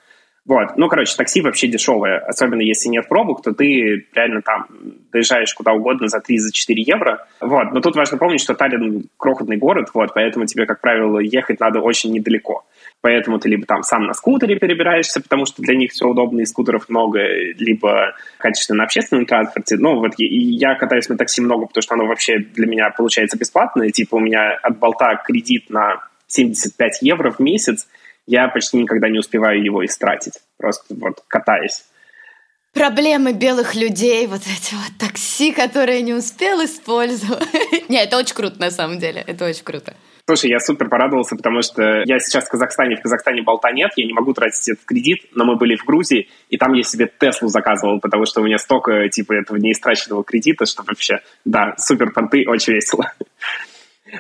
Вот. Ну, короче, такси вообще дешевое. Особенно если нет пробок, то ты реально там доезжаешь куда угодно за 3-4 евро. Вот. Но тут важно помнить, что Таллин крохотный город, вот, поэтому тебе, как правило, ехать надо очень недалеко. Поэтому ты либо там сам на скутере перебираешься, потому что для них все удобно, и скутеров много, либо качественно на общественном транспорте. Ну, вот я катаюсь на такси много, потому что оно вообще для меня получается бесплатное. Типа у меня от болта кредит на 75 евро в месяц, я почти никогда не успеваю его истратить, просто вот катаясь. Проблемы белых людей, вот эти вот такси, которые не успел использовать. Не, это очень круто на самом деле, это очень круто. Слушай, я супер порадовался, потому что я сейчас в Казахстане, в Казахстане болта нет, я не могу тратить этот кредит, но мы были в Грузии, и там я себе Теслу заказывал, потому что у меня столько, типа, этого неистраченного кредита, что вообще, да, супер понты, очень весело.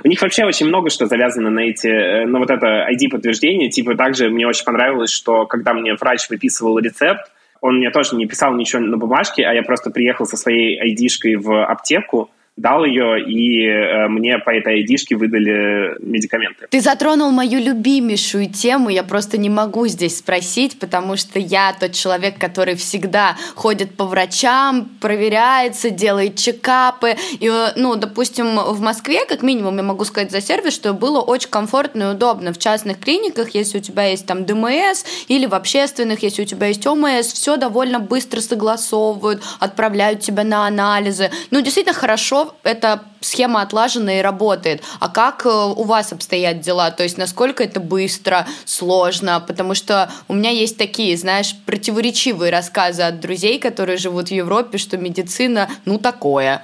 У них вообще очень много что завязано на эти, э, на вот это ID-подтверждение. Типа также мне очень понравилось, что когда мне врач выписывал рецепт, он мне тоже не писал ничего на бумажке, а я просто приехал со своей ID-шкой в аптеку, дал ее, и э, мне по этой айдишке выдали медикаменты. Ты затронул мою любимейшую тему, я просто не могу здесь спросить, потому что я тот человек, который всегда ходит по врачам, проверяется, делает чекапы. И, э, ну, допустим, в Москве, как минимум, я могу сказать за сервис, что было очень комфортно и удобно. В частных клиниках, если у тебя есть там ДМС, или в общественных, если у тебя есть ОМС, все довольно быстро согласовывают, отправляют тебя на анализы. Ну, действительно хорошо эта схема отлажена и работает. А как э, у вас обстоят дела? То есть насколько это быстро, сложно? Потому что у меня есть такие, знаешь, противоречивые рассказы от друзей, которые живут в Европе, что медицина, ну, такое.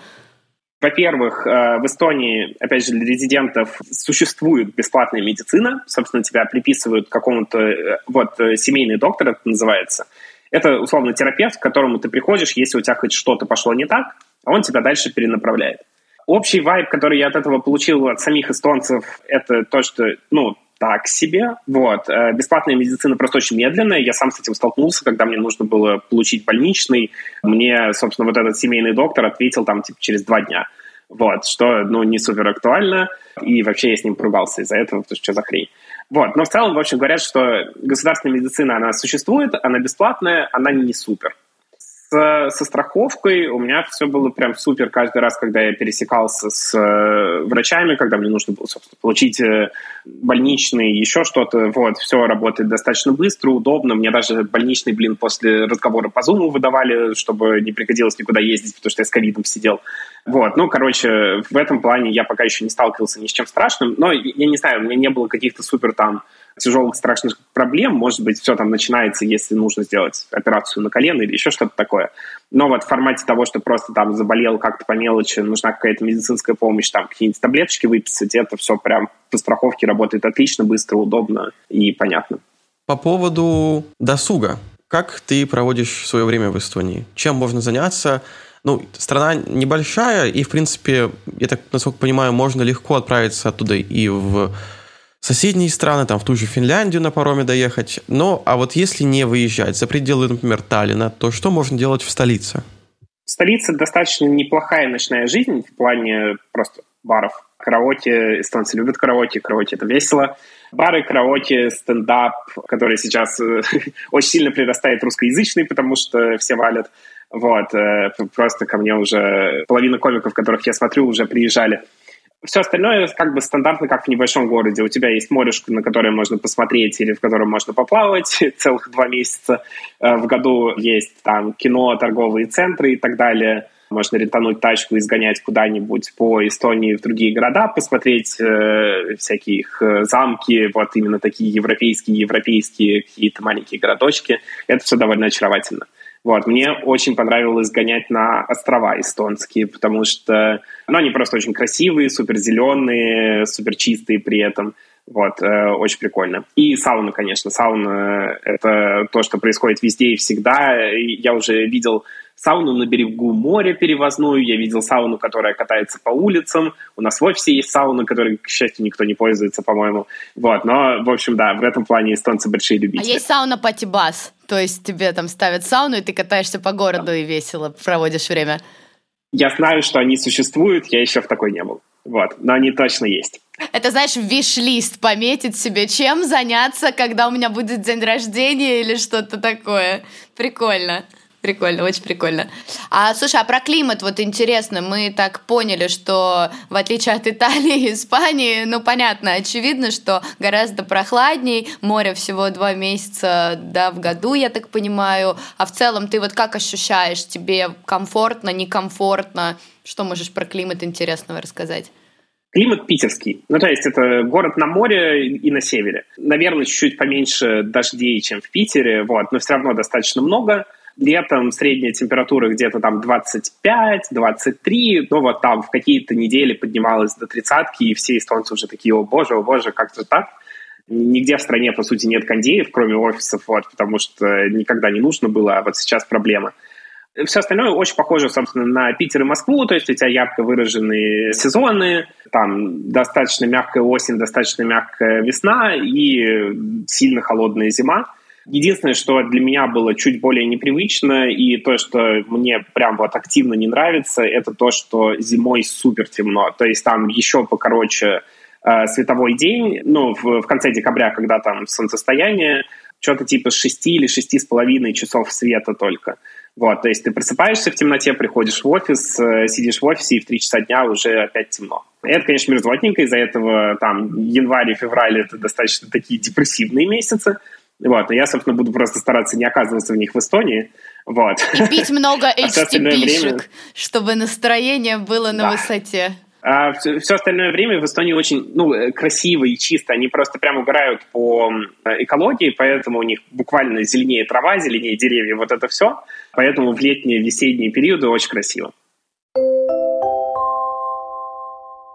Во-первых, э, в Эстонии, опять же, для резидентов существует бесплатная медицина. Собственно, тебя приписывают какому-то, э, вот, семейный доктор это называется. Это, условно, терапевт, к которому ты приходишь, если у тебя хоть что-то пошло не так, а он тебя дальше перенаправляет. Общий вайб, который я от этого получил от самих эстонцев, это то, что, ну, так себе. Вот. Э, бесплатная медицина просто очень медленная. Я сам с этим столкнулся, когда мне нужно было получить больничный. Мне, собственно, вот этот семейный доктор ответил там типа через два дня. Вот, что, ну, не супер актуально. И вообще я с ним поругался из-за этого, потому что что за хрень. Вот, но в целом, в общем, говорят, что государственная медицина, она существует, она бесплатная, она не супер со страховкой у меня все было прям супер каждый раз, когда я пересекался с э, врачами, когда мне нужно было, собственно, получить э, больничный, еще что-то. Вот, все работает достаточно быстро, удобно. Мне даже больничный, блин, после разговора по Zoom выдавали, чтобы не приходилось никуда ездить, потому что я с ковидом сидел. Вот, ну, короче, в этом плане я пока еще не сталкивался ни с чем страшным, но я не знаю, у меня не было каких-то супер там тяжелых, страшных проблем. Может быть, все там начинается, если нужно сделать операцию на колено или еще что-то такое. Но вот в формате того, что просто там заболел как-то по мелочи, нужна какая-то медицинская помощь, там какие-нибудь таблеточки выписать, это все прям по страховке работает отлично, быстро, удобно и понятно. По поводу досуга. Как ты проводишь свое время в Эстонии? Чем можно заняться? Ну, страна небольшая, и, в принципе, я так, насколько понимаю, можно легко отправиться оттуда и в соседние страны, там в ту же Финляндию на пароме доехать. Но, а вот если не выезжать за пределы, например, Таллина, то что можно делать в столице? В столице достаточно неплохая ночная жизнь в плане просто баров. Караоке, эстонцы любят караоке, караоке это весело. Бары, караоке, стендап, который сейчас э, <laughs> очень сильно прирастает русскоязычный, потому что все валят. Вот, э, просто ко мне уже половина комиков, которых я смотрю, уже приезжали. Все остальное как бы стандартно, как в небольшом городе. У тебя есть морешко, на которое можно посмотреть или в котором можно поплавать <laughs> целых два месяца. Э, в году есть там кино, торговые центры и так далее. Можно рентануть тачку и сгонять куда-нибудь по Эстонии в другие города, посмотреть э, всякие их э, замки, вот именно такие европейские, европейские какие-то маленькие городочки. Это все довольно очаровательно. Вот, мне очень понравилось гонять на острова эстонские, потому что ну, они просто очень красивые, супер зеленые, супер чистые при этом. Вот, э, очень прикольно. И сауна, конечно. Сауна — это то, что происходит везде и всегда. Я уже видел сауну на берегу моря перевозную, я видел сауну, которая катается по улицам. У нас в офисе есть сауна, которой, к счастью, никто не пользуется, по-моему. Вот, но, в общем, да, в этом плане эстонцы большие любители. А есть сауна пати-бас? То есть тебе там ставят сауну, и ты катаешься по городу да. и весело проводишь время? Я знаю, что они существуют, я еще в такой не был. Вот, но они точно есть. Это, знаешь, виш-лист пометить себе, чем заняться, когда у меня будет день рождения или что-то такое. Прикольно. Прикольно, очень прикольно. А слушай, а про климат вот интересно, мы так поняли, что в отличие от Италии и Испании, ну понятно, очевидно, что гораздо прохладней, море всего два месяца да, в году, я так понимаю. А в целом ты вот как ощущаешь, тебе комфортно, некомфортно? Что можешь про климат интересного рассказать? Климат питерский. Ну, то есть это город на море и на севере. Наверное, чуть-чуть поменьше дождей, чем в Питере, вот, но все равно достаточно много. Летом средняя температура где-то там 25-23, ну вот там в какие-то недели поднималась до тридцатки, и все эстонцы уже такие, о боже, о боже, как же так? Нигде в стране, по сути, нет кондеев, кроме офисов, вот, потому что никогда не нужно было, а вот сейчас проблема. Все остальное очень похоже, собственно, на Питер и Москву, то есть у тебя ярко выраженные сезоны, там достаточно мягкая осень, достаточно мягкая весна и сильно холодная зима. Единственное, что для меня было чуть более непривычно, и то, что мне прям вот активно не нравится, это то, что зимой супер темно. То есть там еще покороче э, световой день, ну, в, в конце декабря, когда там солнцестояние, что-то типа 6 или шести с половиной часов света только. Вот, то есть ты просыпаешься в темноте, приходишь в офис, э, сидишь в офисе, и в 3 часа дня уже опять темно. Это, конечно, мерзотненько, из-за этого там январь и февраль — это достаточно такие депрессивные месяцы. Вот, но я, собственно, буду просто стараться не оказываться в них в Эстонии. Вот. И пить много <laughs> HTP-шек, чтобы настроение было на высоте. А все, все остальное время в Эстонии очень ну, э, красиво и чисто. Они просто прям угорают по экологии, поэтому у них буквально зеленее трава, зеленее деревья, вот это все. Поэтому в летние, весенние периоды очень красиво.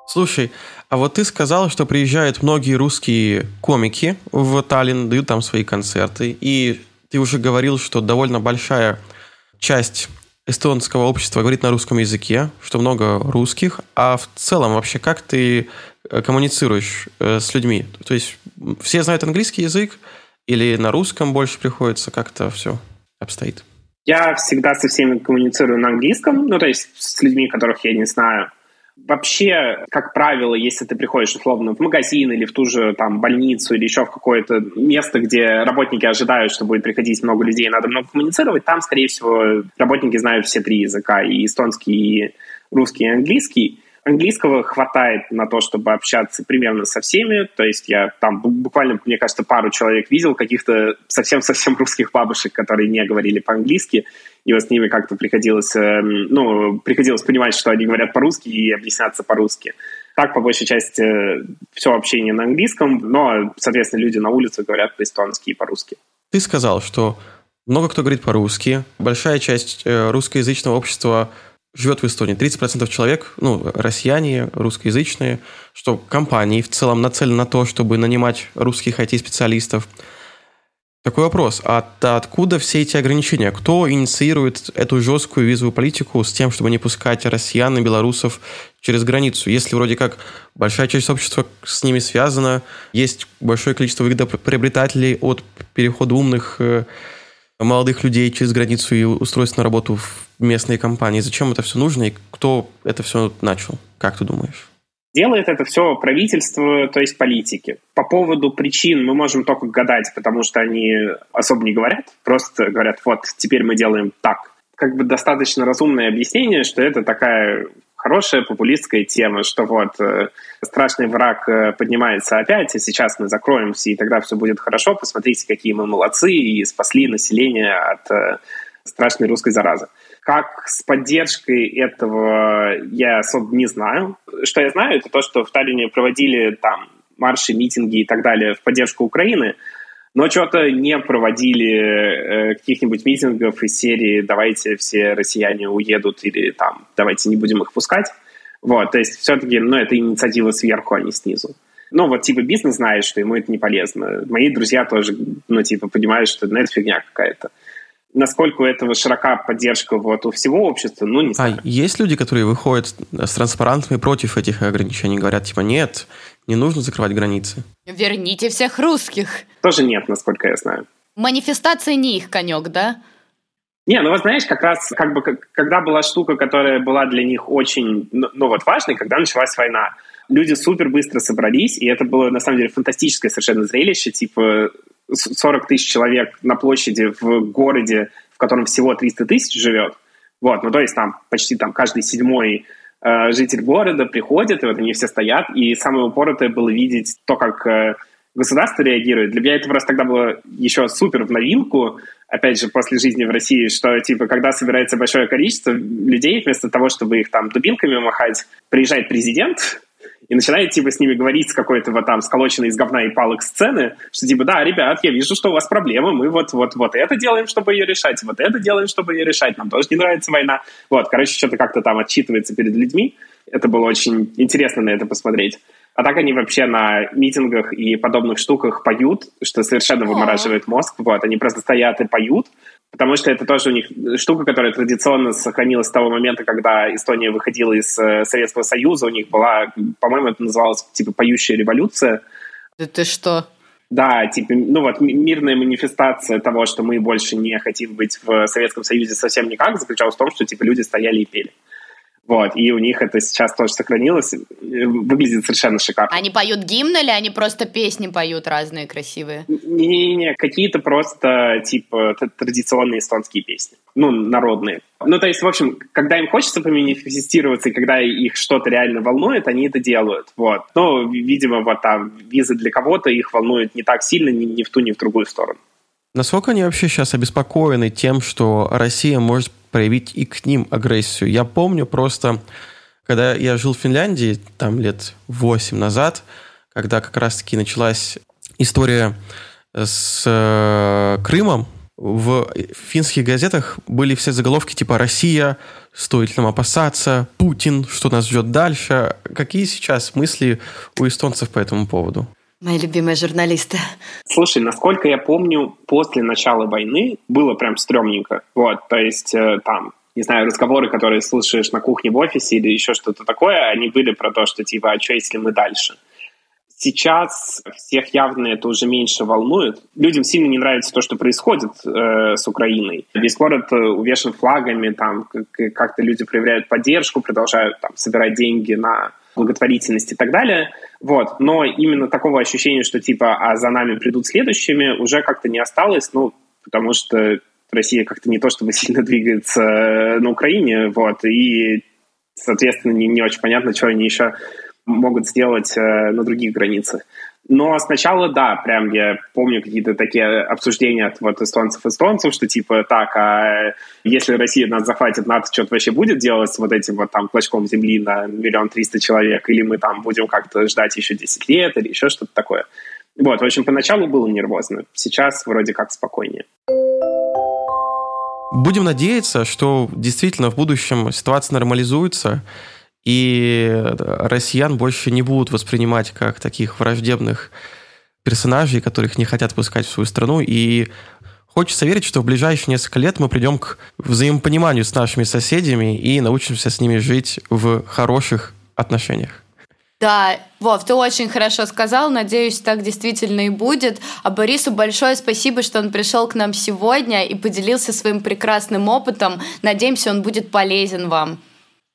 Слушай, а вот ты сказал, что приезжают многие русские комики в Таллин, дают там свои концерты, и ты уже говорил, что довольно большая часть эстонского общества говорит на русском языке, что много русских, а в целом вообще как ты э, коммуницируешь э, с людьми? То есть все знают английский язык или на русском больше приходится, как это все обстоит? Я всегда со всеми коммуницирую на английском, ну то есть с людьми, которых я не знаю. Вообще, как правило, если ты приходишь условно в магазин или в ту же там больницу или еще в какое-то место, где работники ожидают, что будет приходить много людей, надо много коммуницировать, там, скорее всего, работники знают все три языка, и эстонский, и русский, и английский английского хватает на то, чтобы общаться примерно со всеми. То есть я там буквально, мне кажется, пару человек видел, каких-то совсем-совсем русских бабушек, которые не говорили по-английски, и вот с ними как-то приходилось, эм, ну, приходилось понимать, что они говорят по-русски и объясняться по-русски. Так, по большей части, все общение на английском, но, соответственно, люди на улице говорят по-эстонски и по-русски. Ты сказал, что много кто говорит по-русски. Большая часть э, русскоязычного общества живет в Эстонии. 30% человек, ну, россияне, русскоязычные, что компании в целом нацелены на то, чтобы нанимать русских IT-специалистов. Такой вопрос. А откуда все эти ограничения? Кто инициирует эту жесткую визовую политику с тем, чтобы не пускать россиян и белорусов через границу? Если вроде как большая часть общества с ними связана, есть большое количество выгодоприобретателей от перехода умных э, молодых людей через границу и устройств на работу в местные компании. Зачем это все нужно и кто это все начал? Как ты думаешь? Делает это все правительство, то есть политики. По поводу причин мы можем только гадать, потому что они особо не говорят, просто говорят, вот, теперь мы делаем так. Как бы достаточно разумное объяснение, что это такая хорошая популистская тема, что вот э, страшный враг э, поднимается опять, и сейчас мы закроемся, и тогда все будет хорошо, посмотрите, какие мы молодцы, и спасли население от э, страшной русской заразы. Как с поддержкой этого я особо не знаю. Что я знаю, это то, что в Таллине проводили там марши, митинги и так далее в поддержку Украины, но что-то не проводили э, каких-нибудь митингов из серии «давайте все россияне уедут» или там «давайте не будем их пускать». Вот, то есть все-таки, ну, это инициатива сверху, а не снизу. Ну, вот, типа, бизнес знает, что ему это не полезно. Мои друзья тоже, ну, типа, понимают, что ну, это фигня какая-то насколько у этого широка поддержка вот у всего общества, ну, не а знаю. А есть люди, которые выходят с транспарантами против этих ограничений, говорят, типа, нет, не нужно закрывать границы? Верните всех русских. Тоже нет, насколько я знаю. Манифестация не их конек, да? Не, ну вот знаешь, как раз как бы как, когда была штука, которая была для них очень, ну, ну вот важной, когда началась война, люди супер быстро собрались, и это было на самом деле фантастическое совершенно зрелище, типа 40 тысяч человек на площади в городе, в котором всего 300 тысяч живет. Вот, ну то есть там почти там каждый седьмой э, житель города приходит, и вот они все стоят, и самое упоротое было видеть то, как э, государство реагирует. Для меня это просто тогда было еще супер в новинку, опять же, после жизни в России, что, типа, когда собирается большое количество людей, вместо того, чтобы их там дубинками махать, приезжает президент, и начинает, типа, с ними говорить с какой-то вот там сколоченной из говна и палок сцены, что, типа, да, ребят, я вижу, что у вас проблема, мы вот, вот, вот это делаем, чтобы ее решать, вот это делаем, чтобы ее решать, нам тоже не нравится война. Вот, короче, что-то как-то там отчитывается перед людьми. Это было очень интересно на это посмотреть. А так они вообще на митингах и подобных штуках поют, что совершенно вымораживает мозг. Вот, они просто стоят и поют, потому что это тоже у них штука, которая традиционно сохранилась с того момента, когда Эстония выходила из э, Советского Союза. У них была, по-моему, это называлось типа «поющая революция». Да ты что? Да, типа, ну вот мирная манифестация того, что мы больше не хотим быть в Советском Союзе совсем никак, заключалась в том, что типа люди стояли и пели. Вот, и у них это сейчас тоже сохранилось. Выглядит совершенно шикарно. Они поют гимн или они просто песни поют разные красивые? Не-не-не, какие-то просто, типа, традиционные эстонские песни. Ну, народные. Ну, то есть, в общем, когда им хочется поманифестироваться, и когда их что-то реально волнует, они это делают. Вот. Но, видимо, вот там визы для кого-то их волнуют не так сильно ни, ни в ту, ни в другую сторону. Насколько они вообще сейчас обеспокоены тем, что Россия может проявить и к ним агрессию? Я помню просто, когда я жил в Финляндии, там лет 8 назад, когда как раз-таки началась история с э, Крымом, в финских газетах были все заголовки типа «Россия», «Стоит нам опасаться», «Путин», «Что нас ждет дальше». Какие сейчас мысли у эстонцев по этому поводу? Мои любимые журналисты. Слушай, насколько я помню, после начала войны было прям стрёмненько. Вот, то есть э, там не знаю, разговоры, которые слушаешь на кухне в офисе или еще что-то такое, они были про то, что типа, а что если мы дальше? Сейчас всех явно это уже меньше волнует. Людям сильно не нравится то, что происходит э, с Украиной. Весь город э, увешан флагами, там как-то люди проявляют поддержку, продолжают там собирать деньги на благотворительность и так далее. Вот. Но именно такого ощущения, что типа, а за нами придут следующими, уже как-то не осталось, ну, потому что Россия как-то не то чтобы <laughs> сильно двигается э, на Украине, вот, и, соответственно, не, не очень понятно, что они еще могут сделать э, на других границах. Но сначала, да, прям я помню какие-то такие обсуждения от вот эстонцев-эстонцев, что типа, так, а если Россия нас захватит, НАТО что-то вообще будет делать с вот этим вот там клочком земли на миллион триста человек, или мы там будем как-то ждать еще 10 лет, или еще что-то такое. Вот, в общем, поначалу было нервозно, сейчас вроде как спокойнее. Будем надеяться, что действительно в будущем ситуация нормализуется, и россиян больше не будут воспринимать как таких враждебных персонажей, которых не хотят пускать в свою страну, и хочется верить, что в ближайшие несколько лет мы придем к взаимопониманию с нашими соседями и научимся с ними жить в хороших отношениях. Да, Вов, ты очень хорошо сказал. Надеюсь, так действительно и будет. А Борису большое спасибо, что он пришел к нам сегодня и поделился своим прекрасным опытом. Надеемся, он будет полезен вам.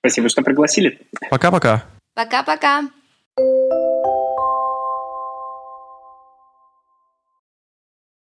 Спасибо, что пригласили. Пока-пока. Пока-пока.